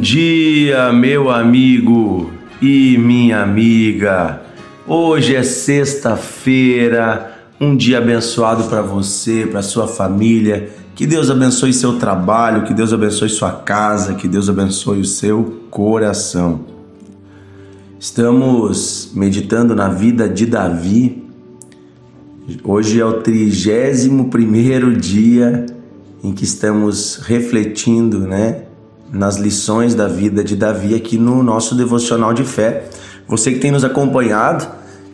dia, meu amigo e minha amiga. Hoje é sexta-feira, um dia abençoado para você, para sua família. Que Deus abençoe seu trabalho, que Deus abençoe sua casa, que Deus abençoe o seu coração. Estamos meditando na vida de Davi. Hoje é o trigésimo primeiro dia em que estamos refletindo, né, nas lições da vida de Davi aqui no nosso devocional de fé. Você que tem nos acompanhado,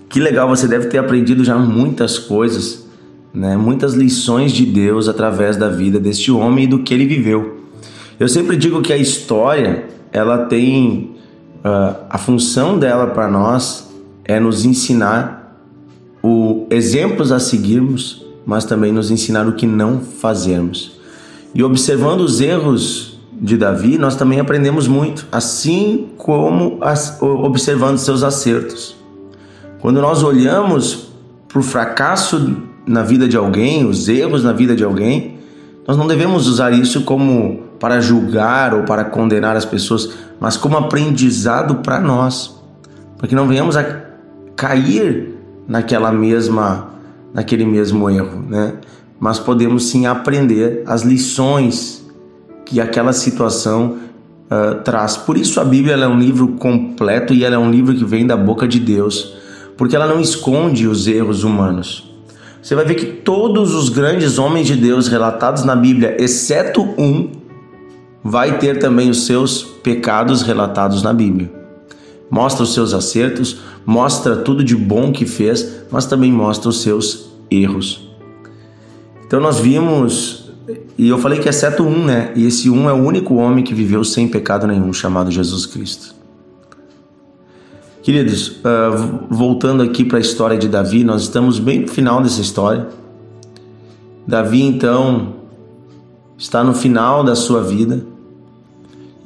que legal, você deve ter aprendido já muitas coisas, né? Muitas lições de Deus através da vida deste homem e do que ele viveu. Eu sempre digo que a história, ela tem uh, a função dela para nós é nos ensinar o exemplos a seguirmos, mas também nos ensinar o que não fazermos. E observando os erros de Davi, nós também aprendemos muito, assim como as, observando seus acertos. Quando nós olhamos para o fracasso na vida de alguém, os erros na vida de alguém, nós não devemos usar isso como para julgar ou para condenar as pessoas, mas como aprendizado para nós, para que não venhamos a cair naquela mesma, naquele mesmo erro, né? Mas podemos sim aprender as lições que aquela situação uh, traz. Por isso a Bíblia é um livro completo e ela é um livro que vem da boca de Deus, porque ela não esconde os erros humanos. Você vai ver que todos os grandes homens de Deus relatados na Bíblia, exceto um, vai ter também os seus pecados relatados na Bíblia. Mostra os seus acertos, mostra tudo de bom que fez, mas também mostra os seus erros. Então nós vimos e eu falei que exceto um, né? E esse um é o único homem que viveu sem pecado nenhum, chamado Jesus Cristo. Queridos, uh, voltando aqui para a história de Davi, nós estamos bem no final dessa história. Davi, então, está no final da sua vida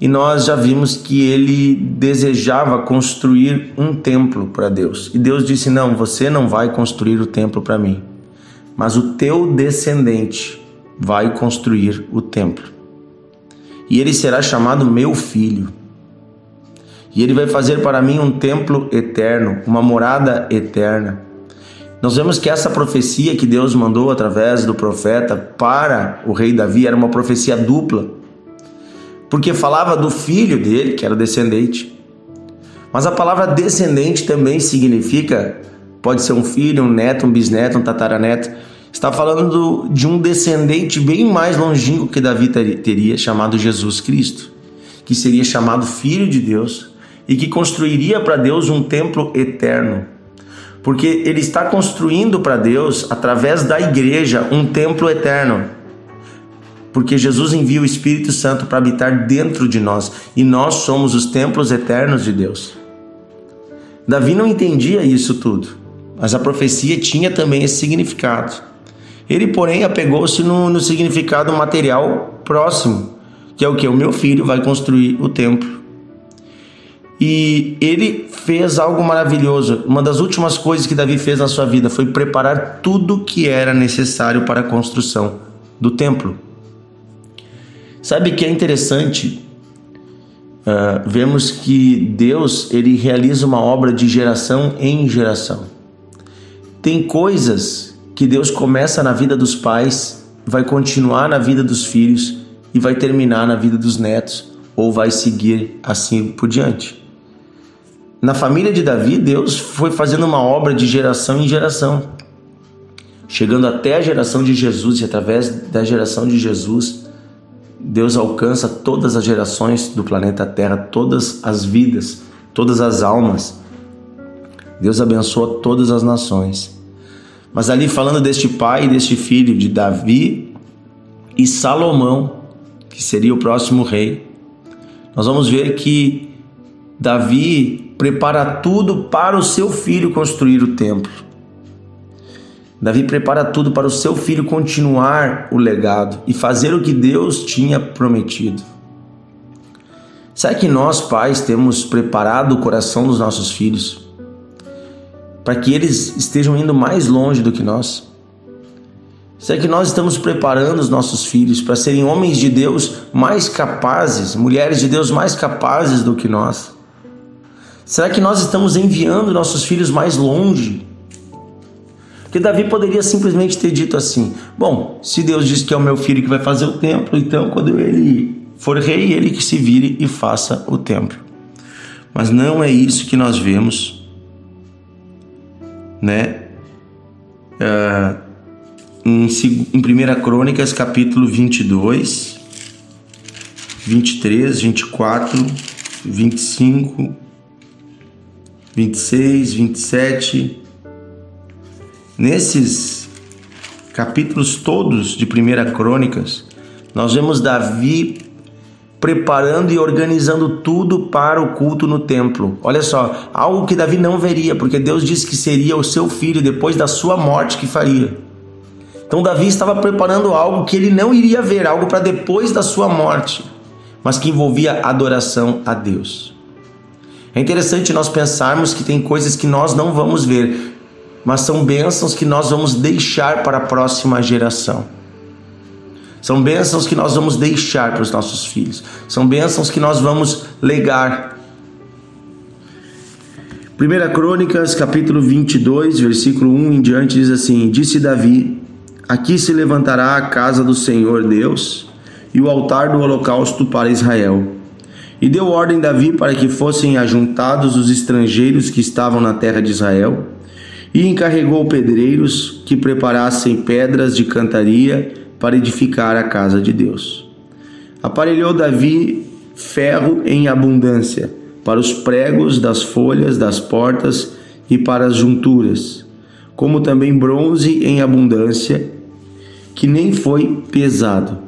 e nós já vimos que ele desejava construir um templo para Deus. E Deus disse: Não, você não vai construir o templo para mim, mas o teu descendente vai construir o templo. E ele será chamado meu filho. E ele vai fazer para mim um templo eterno, uma morada eterna. Nós vemos que essa profecia que Deus mandou através do profeta para o rei Davi era uma profecia dupla, porque falava do filho dele, que era descendente. Mas a palavra descendente também significa, pode ser um filho, um neto, um bisneto, um tataraneto, está falando de um descendente bem mais longínquo que Davi teria, chamado Jesus Cristo, que seria chamado Filho de Deus e que construiria para Deus um templo eterno. Porque ele está construindo para Deus, através da igreja, um templo eterno. Porque Jesus envia o Espírito Santo para habitar dentro de nós e nós somos os templos eternos de Deus. Davi não entendia isso tudo, mas a profecia tinha também esse significado. Ele, porém, apegou-se no, no significado material próximo, que é o que? O meu filho vai construir o templo. E ele fez algo maravilhoso. Uma das últimas coisas que Davi fez na sua vida foi preparar tudo que era necessário para a construção do templo. Sabe que é interessante? Uh, vemos que Deus ele realiza uma obra de geração em geração. Tem coisas que Deus começa na vida dos pais, vai continuar na vida dos filhos e vai terminar na vida dos netos, ou vai seguir assim por diante. Na família de Davi, Deus foi fazendo uma obra de geração em geração, chegando até a geração de Jesus, e através da geração de Jesus, Deus alcança todas as gerações do planeta Terra, todas as vidas, todas as almas. Deus abençoa todas as nações. Mas ali falando deste pai e deste filho de Davi e Salomão, que seria o próximo rei, nós vamos ver que Davi prepara tudo para o seu filho construir o templo. Davi prepara tudo para o seu filho continuar o legado e fazer o que Deus tinha prometido. Será que nós, pais, temos preparado o coração dos nossos filhos para que eles estejam indo mais longe do que nós. Será que nós estamos preparando os nossos filhos para serem homens de Deus mais capazes, mulheres de Deus mais capazes do que nós? Será que nós estamos enviando nossos filhos mais longe? Porque Davi poderia simplesmente ter dito assim: Bom, se Deus diz que é o meu filho que vai fazer o templo, então quando ele for rei, ele que se vire e faça o templo. Mas não é isso que nós vemos, né? Uh, em, em 1 Crônicas, capítulo 22, 23, 24, 25, 26, 27. Nesses capítulos todos de 1 Crônicas, nós vemos Davi preparando e organizando tudo para o culto no templo. Olha só, algo que Davi não veria, porque Deus disse que seria o seu filho depois da sua morte que faria. Então Davi estava preparando algo que ele não iria ver, algo para depois da sua morte, mas que envolvia adoração a Deus. É interessante nós pensarmos que tem coisas que nós não vamos ver, mas são bênçãos que nós vamos deixar para a próxima geração. São bênçãos que nós vamos deixar para os nossos filhos. São bênçãos que nós vamos legar. 1 Crônicas, capítulo 22, versículo 1 em diante, diz assim: Disse Davi: Aqui se levantará a casa do Senhor Deus e o altar do holocausto para Israel. E deu ordem Davi para que fossem ajuntados os estrangeiros que estavam na terra de Israel, e encarregou pedreiros que preparassem pedras de cantaria para edificar a casa de Deus. Aparelhou Davi ferro em abundância para os pregos das folhas das portas e para as junturas, como também bronze em abundância que nem foi pesado.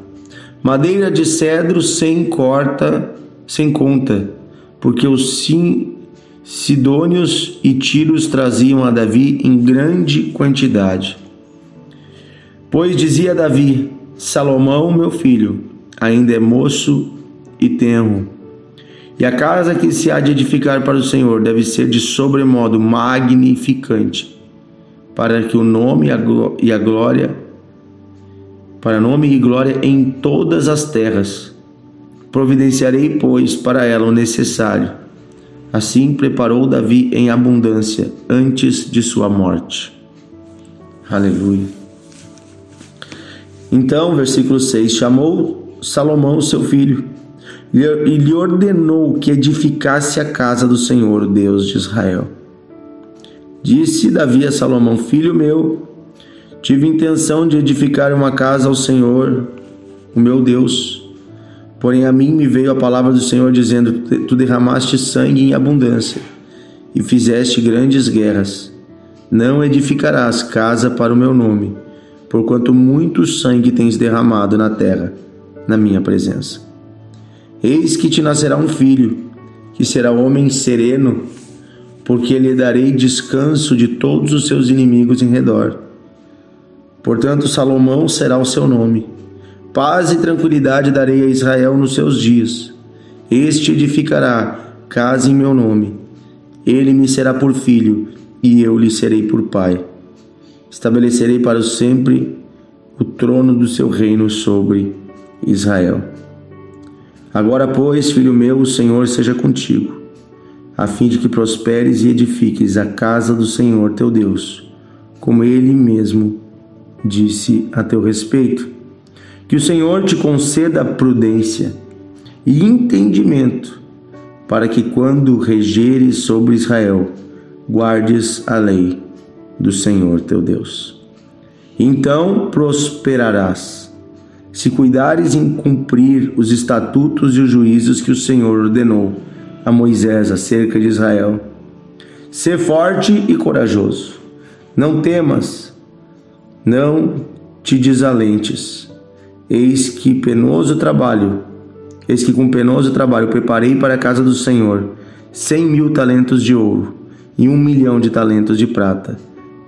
Madeira de cedro sem corta, sem conta, porque os sim, sidônios e tiros traziam a Davi em grande quantidade. Pois dizia Davi: Salomão, meu filho, ainda é moço e tenro. E a casa que se há de edificar para o Senhor deve ser de sobremodo magnificante, para que o nome e a glória para nome e glória em todas as terras. Providenciarei, pois, para ela o necessário. Assim preparou Davi em abundância antes de sua morte. Aleluia. Então, versículo 6: chamou Salomão, seu filho, e lhe ordenou que edificasse a casa do Senhor, Deus de Israel. Disse Davi a Salomão: Filho meu, Tive intenção de edificar uma casa ao Senhor, o meu Deus. Porém a mim me veio a palavra do Senhor dizendo: Tu derramaste sangue em abundância e fizeste grandes guerras. Não edificarás casa para o meu nome, porquanto muito sangue tens derramado na terra, na minha presença. Eis que te nascerá um filho, que será homem sereno, porque lhe darei descanso de todos os seus inimigos em redor Portanto, Salomão será o seu nome. Paz e tranquilidade darei a Israel nos seus dias. Este edificará casa em meu nome. Ele me será por filho, e eu lhe serei por pai. Estabelecerei para sempre o trono do seu reino sobre Israel. Agora, pois, filho meu, o Senhor seja contigo, a fim de que prosperes e edifiques a casa do Senhor teu Deus, como ele mesmo disse a teu respeito. Que o Senhor te conceda prudência e entendimento, para que quando regeres sobre Israel, guardes a lei do Senhor teu Deus. Então prosperarás, se cuidares em cumprir os estatutos e os juízos que o Senhor ordenou a Moisés acerca de Israel. Sê forte e corajoso. Não temas, não te desalentes. Eis que penoso trabalho, eis que com penoso trabalho preparei para a casa do Senhor cem mil talentos de ouro e um milhão de talentos de prata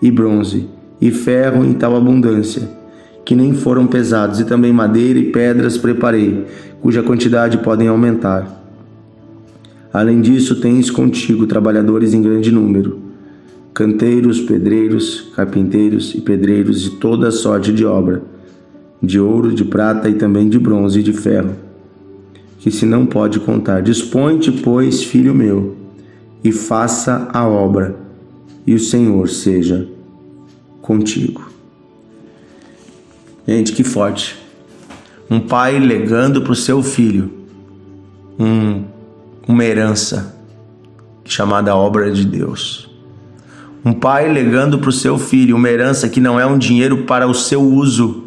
e bronze e ferro em tal abundância que nem foram pesados e também madeira e pedras preparei, cuja quantidade podem aumentar. Além disso, tens contigo trabalhadores em grande número. canteiros, pedreiros, carpinteiros e pedreiros de toda sorte de obra, de ouro, de prata e também de bronze e de ferro, que se não pode contar. Dispõe-te, pois, filho meu, e faça a obra, e o Senhor seja contigo. Gente, que forte. Um pai legando para o seu filho um, uma herança chamada obra de Deus. Um pai legando para o seu filho uma herança que não é um dinheiro para o seu uso,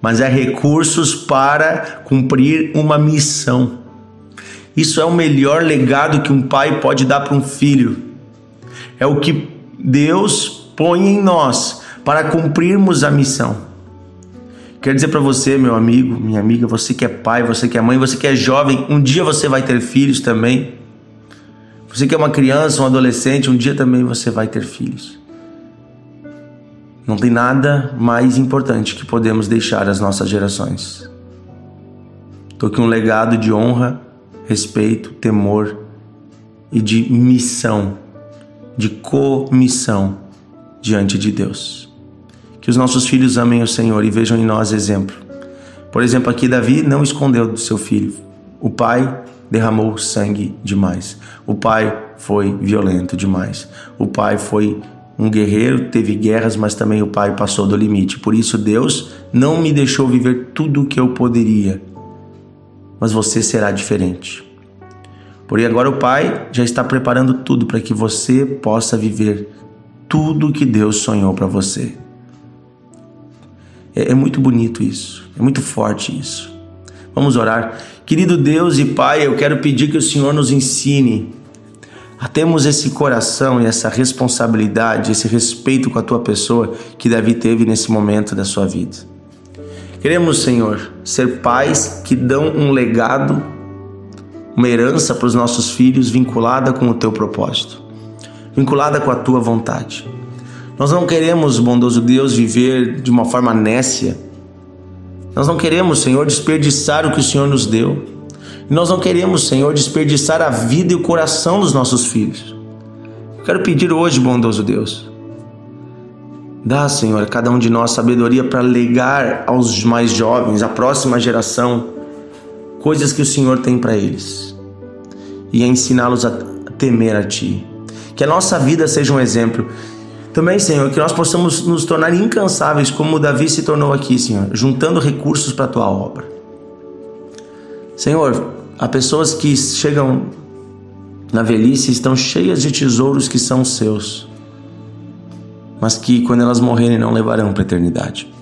mas é recursos para cumprir uma missão. Isso é o melhor legado que um pai pode dar para um filho. É o que Deus põe em nós para cumprirmos a missão. Quero dizer para você, meu amigo, minha amiga, você que é pai, você que é mãe, você que é jovem, um dia você vai ter filhos também. Você que é uma criança, um adolescente, um dia também você vai ter filhos. Não tem nada mais importante que podemos deixar às nossas gerações do que um legado de honra, respeito, temor e de missão, de comissão diante de Deus. Que os nossos filhos amem o Senhor e vejam em nós exemplo. Por exemplo, aqui Davi não escondeu do seu filho. O pai derramou sangue demais. O pai foi violento demais. O pai foi um guerreiro, teve guerras, mas também o pai passou do limite. Por isso Deus não me deixou viver tudo o que eu poderia. Mas você será diferente. Porém agora o pai já está preparando tudo para que você possa viver tudo que Deus sonhou para você. É, é muito bonito isso, é muito forte isso. Vamos orar. Querido Deus e Pai, eu quero pedir que o Senhor nos ensine a termos esse coração e essa responsabilidade, esse respeito com a tua pessoa que Davi teve nesse momento da sua vida. Queremos, Senhor, ser pais que dão um legado, uma herança para os nossos filhos vinculada com o teu propósito, vinculada com a tua vontade. Nós não queremos, bondoso Deus, viver de uma forma nécia. Nós não queremos, Senhor, desperdiçar o que o Senhor nos deu. E nós não queremos, Senhor, desperdiçar a vida e o coração dos nossos filhos. Eu quero pedir hoje, bondoso Deus, dá, Senhor, a cada um de nós sabedoria para legar aos mais jovens, à próxima geração, coisas que o Senhor tem para eles e a ensiná-los a temer a Ti. Que a nossa vida seja um exemplo também, Senhor, que nós possamos nos tornar incansáveis, como Davi se tornou aqui, Senhor, juntando recursos para a tua obra. Senhor, há pessoas que chegam na velhice estão cheias de tesouros que são seus, mas que quando elas morrerem não levarão para a eternidade.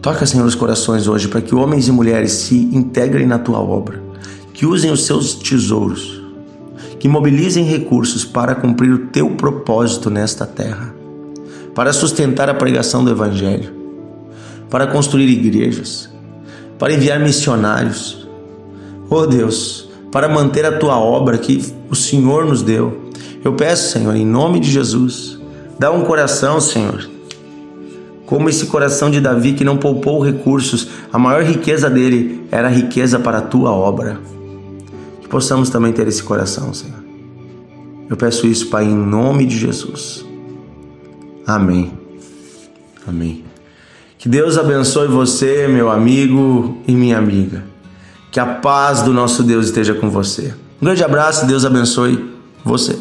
Toca, Senhor, os corações hoje para que homens e mulheres se integrem na tua obra, que usem os seus tesouros que mobilizem recursos para cumprir o teu propósito nesta terra, para sustentar a pregação do Evangelho, para construir igrejas, para enviar missionários. Oh Deus, para manter a tua obra que o Senhor nos deu. Eu peço, Senhor, em nome de Jesus, dá um coração, Senhor, como esse coração de Davi que não poupou recursos, a maior riqueza dele era a riqueza para a tua obra possamos também ter esse coração, Senhor. Eu peço isso, Pai, em nome de Jesus. Amém. Amém. Que Deus abençoe você, meu amigo e minha amiga. Que a paz do nosso Deus esteja com você. Um grande abraço, Deus abençoe você.